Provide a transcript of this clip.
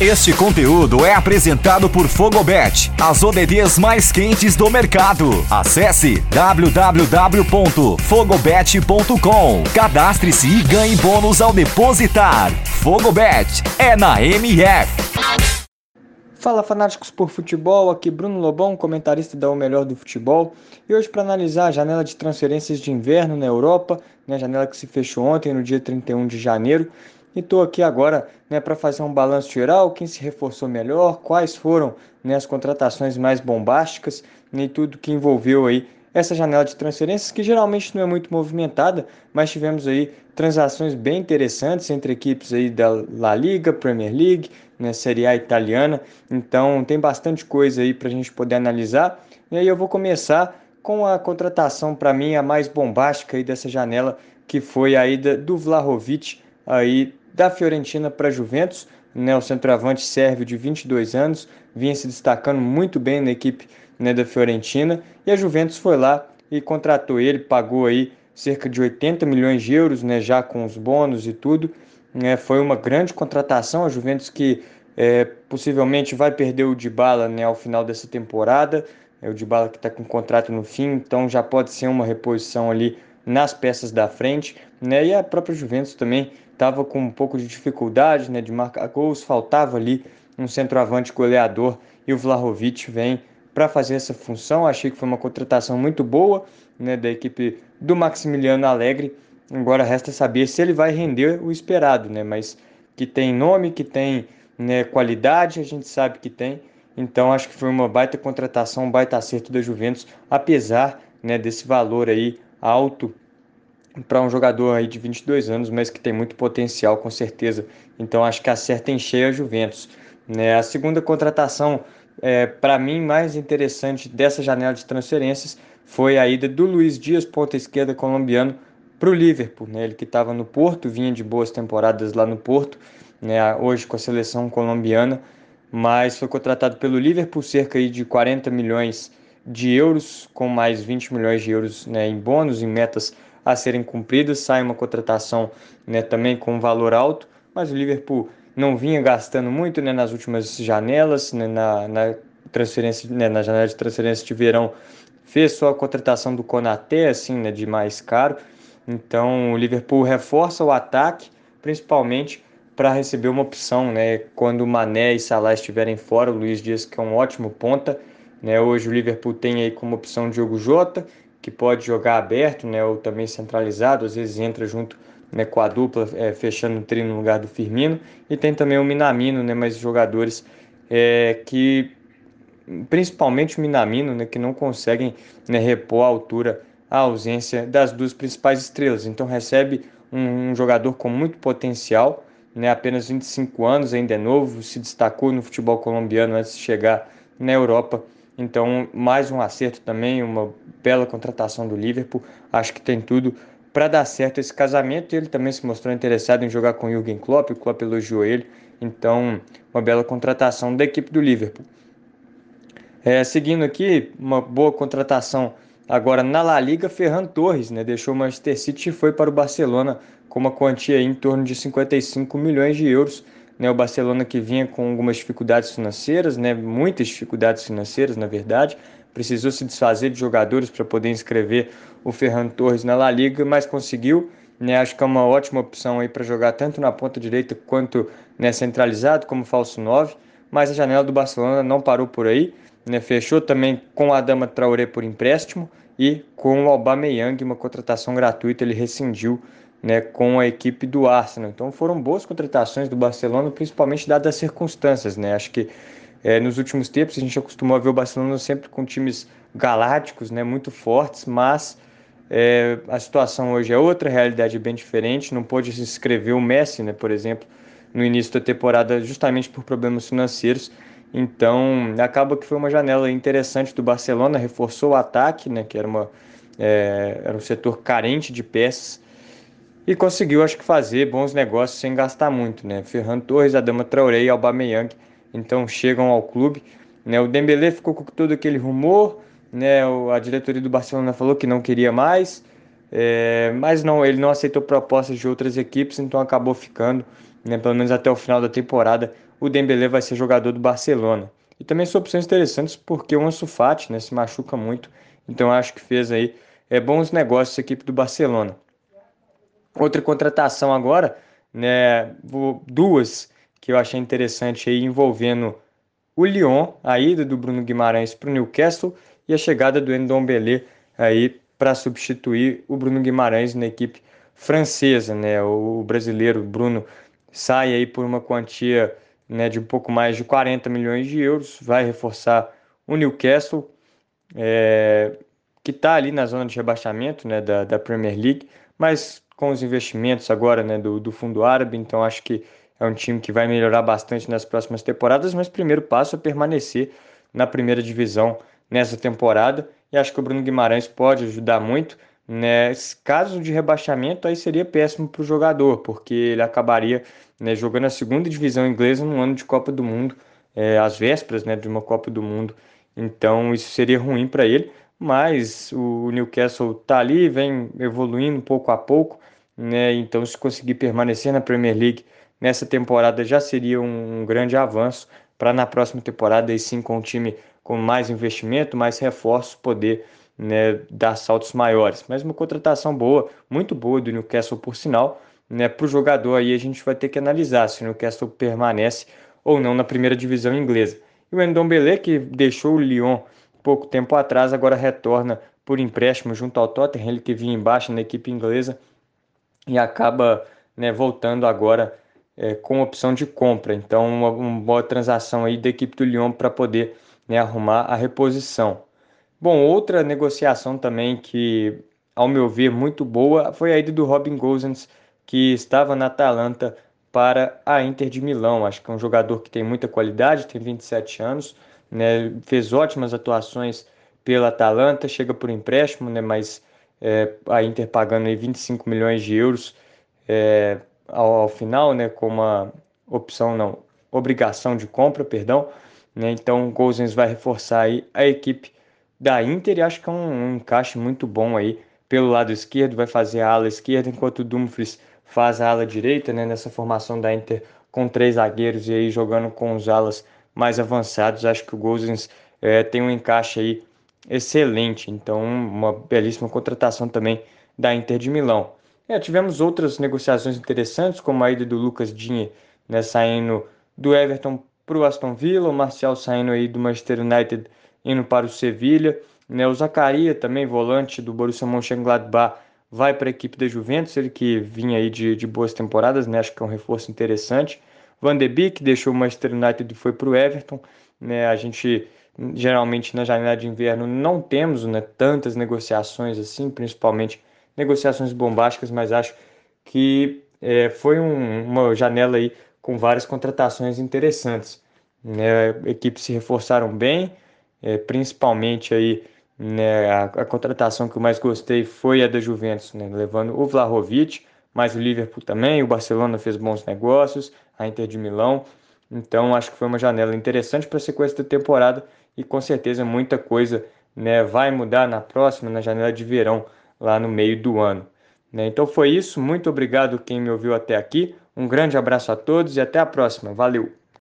Este conteúdo é apresentado por Fogobet, as ODDs mais quentes do mercado. Acesse www.fogobet.com. Cadastre-se e ganhe bônus ao depositar. Fogobet é na MF. Fala fanáticos por futebol, aqui Bruno Lobão, comentarista da O Melhor do Futebol. E hoje para analisar a janela de transferências de inverno na Europa, né, janela que se fechou ontem no dia 31 de janeiro. E estou aqui agora né, para fazer um balanço geral, quem se reforçou melhor, quais foram né, as contratações mais bombásticas e tudo que envolveu aí essa janela de transferências que geralmente não é muito movimentada, mas tivemos aí transações bem interessantes entre equipes aí da La Liga, Premier League, né, Série A italiana. Então tem bastante coisa aí para a gente poder analisar. E aí eu vou começar com a contratação para mim a mais bombástica aí dessa janela, que foi a ida do Vlahovic aí da Fiorentina para Juventus. Né, o centroavante sérvio de 22 anos vinha se destacando muito bem na equipe né, da Fiorentina e a Juventus foi lá e contratou ele, pagou aí cerca de 80 milhões de euros, né, já com os bônus e tudo. Né, foi uma grande contratação. A Juventus que é, possivelmente vai perder o Dybala né, ao final dessa temporada. É o Dybala que está com contrato no fim, então já pode ser uma reposição ali nas peças da frente. Né, e a própria Juventus também estava com um pouco de dificuldade né, de marcar gols, faltava ali um centroavante goleador e o Vlahovic vem para fazer essa função. Achei que foi uma contratação muito boa né, da equipe do Maximiliano Alegre. Agora resta saber se ele vai render o esperado, né? Mas que tem nome, que tem né, qualidade, a gente sabe que tem. Então acho que foi uma baita contratação, um baita acerto da Juventus, apesar né, desse valor aí alto para um jogador aí de 22 anos, mas que tem muito potencial com certeza. Então acho que acerta em cheio a Juventus. Né? A segunda contratação, é, para mim, mais interessante dessa janela de transferências foi a ida do Luiz Dias, ponta esquerda colombiano, para o Liverpool. Né? Ele que estava no Porto, vinha de boas temporadas lá no Porto, né? hoje com a seleção colombiana, mas foi contratado pelo Liverpool, cerca aí de 40 milhões de euros, com mais 20 milhões de euros né, em bônus, em metas a serem cumpridas. Sai uma contratação né, também com um valor alto, mas o Liverpool não vinha gastando muito né, nas últimas janelas, né, na, na, transferência, né, na janela de transferência de verão, fez só a contratação do Konaté, assim, né, de mais caro. Então o Liverpool reforça o ataque, principalmente para receber uma opção, né, quando Mané e Salah estiverem fora, o Luiz Dias que é um ótimo ponta, né, hoje o Liverpool tem aí como opção Diogo Jota que pode jogar aberto, né, ou também centralizado, às vezes entra junto né, com a dupla, é, fechando o trio no lugar do Firmino, e tem também o Minamino, né, mais jogadores é, que, principalmente o Minamino, né, que não conseguem né, repor a altura, a ausência das duas principais estrelas, então recebe um, um jogador com muito potencial, né, apenas 25 anos, ainda é novo, se destacou no futebol colombiano antes de chegar na Europa, então, mais um acerto também, uma bela contratação do Liverpool. Acho que tem tudo para dar certo esse casamento. Ele também se mostrou interessado em jogar com o Jürgen Klopp, o Klopp elogiou ele. Então, uma bela contratação da equipe do Liverpool. É, seguindo aqui, uma boa contratação agora na La Liga, Ferran Torres, né, deixou o Manchester City e foi para o Barcelona com uma quantia em torno de 55 milhões de euros né, o Barcelona que vinha com algumas dificuldades financeiras, né, muitas dificuldades financeiras, na verdade, precisou se desfazer de jogadores para poder inscrever o Ferran Torres na La Liga, mas conseguiu. Né, acho que é uma ótima opção aí para jogar tanto na ponta direita quanto né, centralizado, como falso 9. Mas a janela do Barcelona não parou por aí. Né, fechou também com a Dama Traoré por empréstimo e com o Aubameyang, uma contratação gratuita, ele rescindiu né, com a equipe do Arsenal. Então foram boas contratações do Barcelona, principalmente dadas as circunstâncias. Né? Acho que é, nos últimos tempos a gente acostumou a ver o Barcelona sempre com times galácticos, né, muito fortes, mas é, a situação hoje é outra, a realidade é bem diferente. Não pôde se inscrever o Messi, né, por exemplo, no início da temporada, justamente por problemas financeiros. Então acaba que foi uma janela interessante do Barcelona, reforçou o ataque, né, que era, uma, é, era um setor carente de peças e conseguiu, acho que, fazer bons negócios sem gastar muito, né? Ferran Torres, Adama Traoré e Aubameyang, então chegam ao clube. Né? O Dembélé ficou com todo aquele rumor, né? A diretoria do Barcelona falou que não queria mais, é... mas não, ele não aceitou propostas de outras equipes, então acabou ficando. né, pelo menos até o final da temporada, o Dembélé vai ser jogador do Barcelona. E também são opções interessantes porque o Ansu Fati né, se machuca muito, então acho que fez aí é, bons negócios a equipe do Barcelona. Outra contratação agora, né, duas que eu achei interessante aí envolvendo o Lyon, a ida do Bruno Guimarães para o Newcastle e a chegada do Ndombele aí para substituir o Bruno Guimarães na equipe francesa, né? O brasileiro Bruno sai aí por uma quantia né, de um pouco mais de 40 milhões de euros, vai reforçar o Newcastle, é, que está ali na zona de rebaixamento né, da, da Premier League, mas com os investimentos agora né, do, do fundo árabe, então acho que é um time que vai melhorar bastante nas próximas temporadas, mas primeiro passo é permanecer na primeira divisão nessa temporada e acho que o Bruno Guimarães pode ajudar muito. Nesse caso de rebaixamento, aí seria péssimo para o jogador, porque ele acabaria né, jogando a segunda divisão inglesa no ano de Copa do Mundo, é, às vésperas né, de uma Copa do Mundo. Então isso seria ruim para ele, mas o Newcastle está ali, vem evoluindo pouco a pouco, né, então se conseguir permanecer na Premier League nessa temporada já seria um grande avanço para na próxima temporada, aí sim, com um time com mais investimento, mais reforços, poder né, dar saltos maiores. Mas uma contratação boa, muito boa do Newcastle, por sinal. Né, para o jogador aí a gente vai ter que analisar se o Newcastle permanece ou não na primeira divisão inglesa. E o Ndombele, que deixou o Lyon pouco tempo atrás, agora retorna por empréstimo junto ao Tottenham, ele que vinha embaixo na equipe inglesa e acaba né, voltando agora é, com opção de compra. Então, uma, uma, boa transação aí da equipe do Lyon para poder né, arrumar a reposição. Bom, outra negociação também que, ao meu ver, muito boa foi a ida do Robin Gosens, que estava na Atalanta para a Inter de Milão. Acho que é um jogador que tem muita qualidade, tem 27 anos, né, fez ótimas atuações pela Atalanta, chega por empréstimo, né, mas é, a Inter pagando aí 25 milhões de euros. É, ao, ao final, né, com uma opção, não, obrigação de compra, perdão. Né, então o Gozens vai reforçar aí a equipe da Inter e acho que é um, um encaixe muito bom aí pelo lado esquerdo, vai fazer a ala esquerda, enquanto o Dumfries faz a ala direita, né, nessa formação da Inter com três zagueiros e aí jogando com os alas mais avançados. Acho que o Gozens é, tem um encaixe aí excelente, então uma belíssima contratação também da Inter de Milão. É, tivemos outras negociações interessantes, como a ida do Lucas Digne né, saindo do Everton para o Aston Villa, o Marcial saindo aí do Manchester United indo para o Sevilha, né, o Zacaria também, volante do Borussia Mönchengladbach, vai para a equipe da Juventus, ele que vinha aí de, de boas temporadas, né, acho que é um reforço interessante. Van de Beek deixou o Manchester United e foi para o Everton, né, a gente geralmente na janela de inverno não temos né, tantas negociações assim, principalmente negociações bombásticas, mas acho que é, foi um, uma janela aí com várias contratações interessantes. Né? Equipes se reforçaram bem, é, principalmente aí né, a, a, contratação que eu mais gostei foi a da Juventus, né, levando o Vlahovic, mas o Liverpool também, o Barcelona fez bons negócios, a Inter de Milão. Então acho que foi uma janela interessante para a sequência da temporada e com certeza muita coisa né, vai mudar na próxima, na janela de verão lá no meio do ano. Né? Então foi isso, muito obrigado quem me ouviu até aqui, um grande abraço a todos e até a próxima, valeu!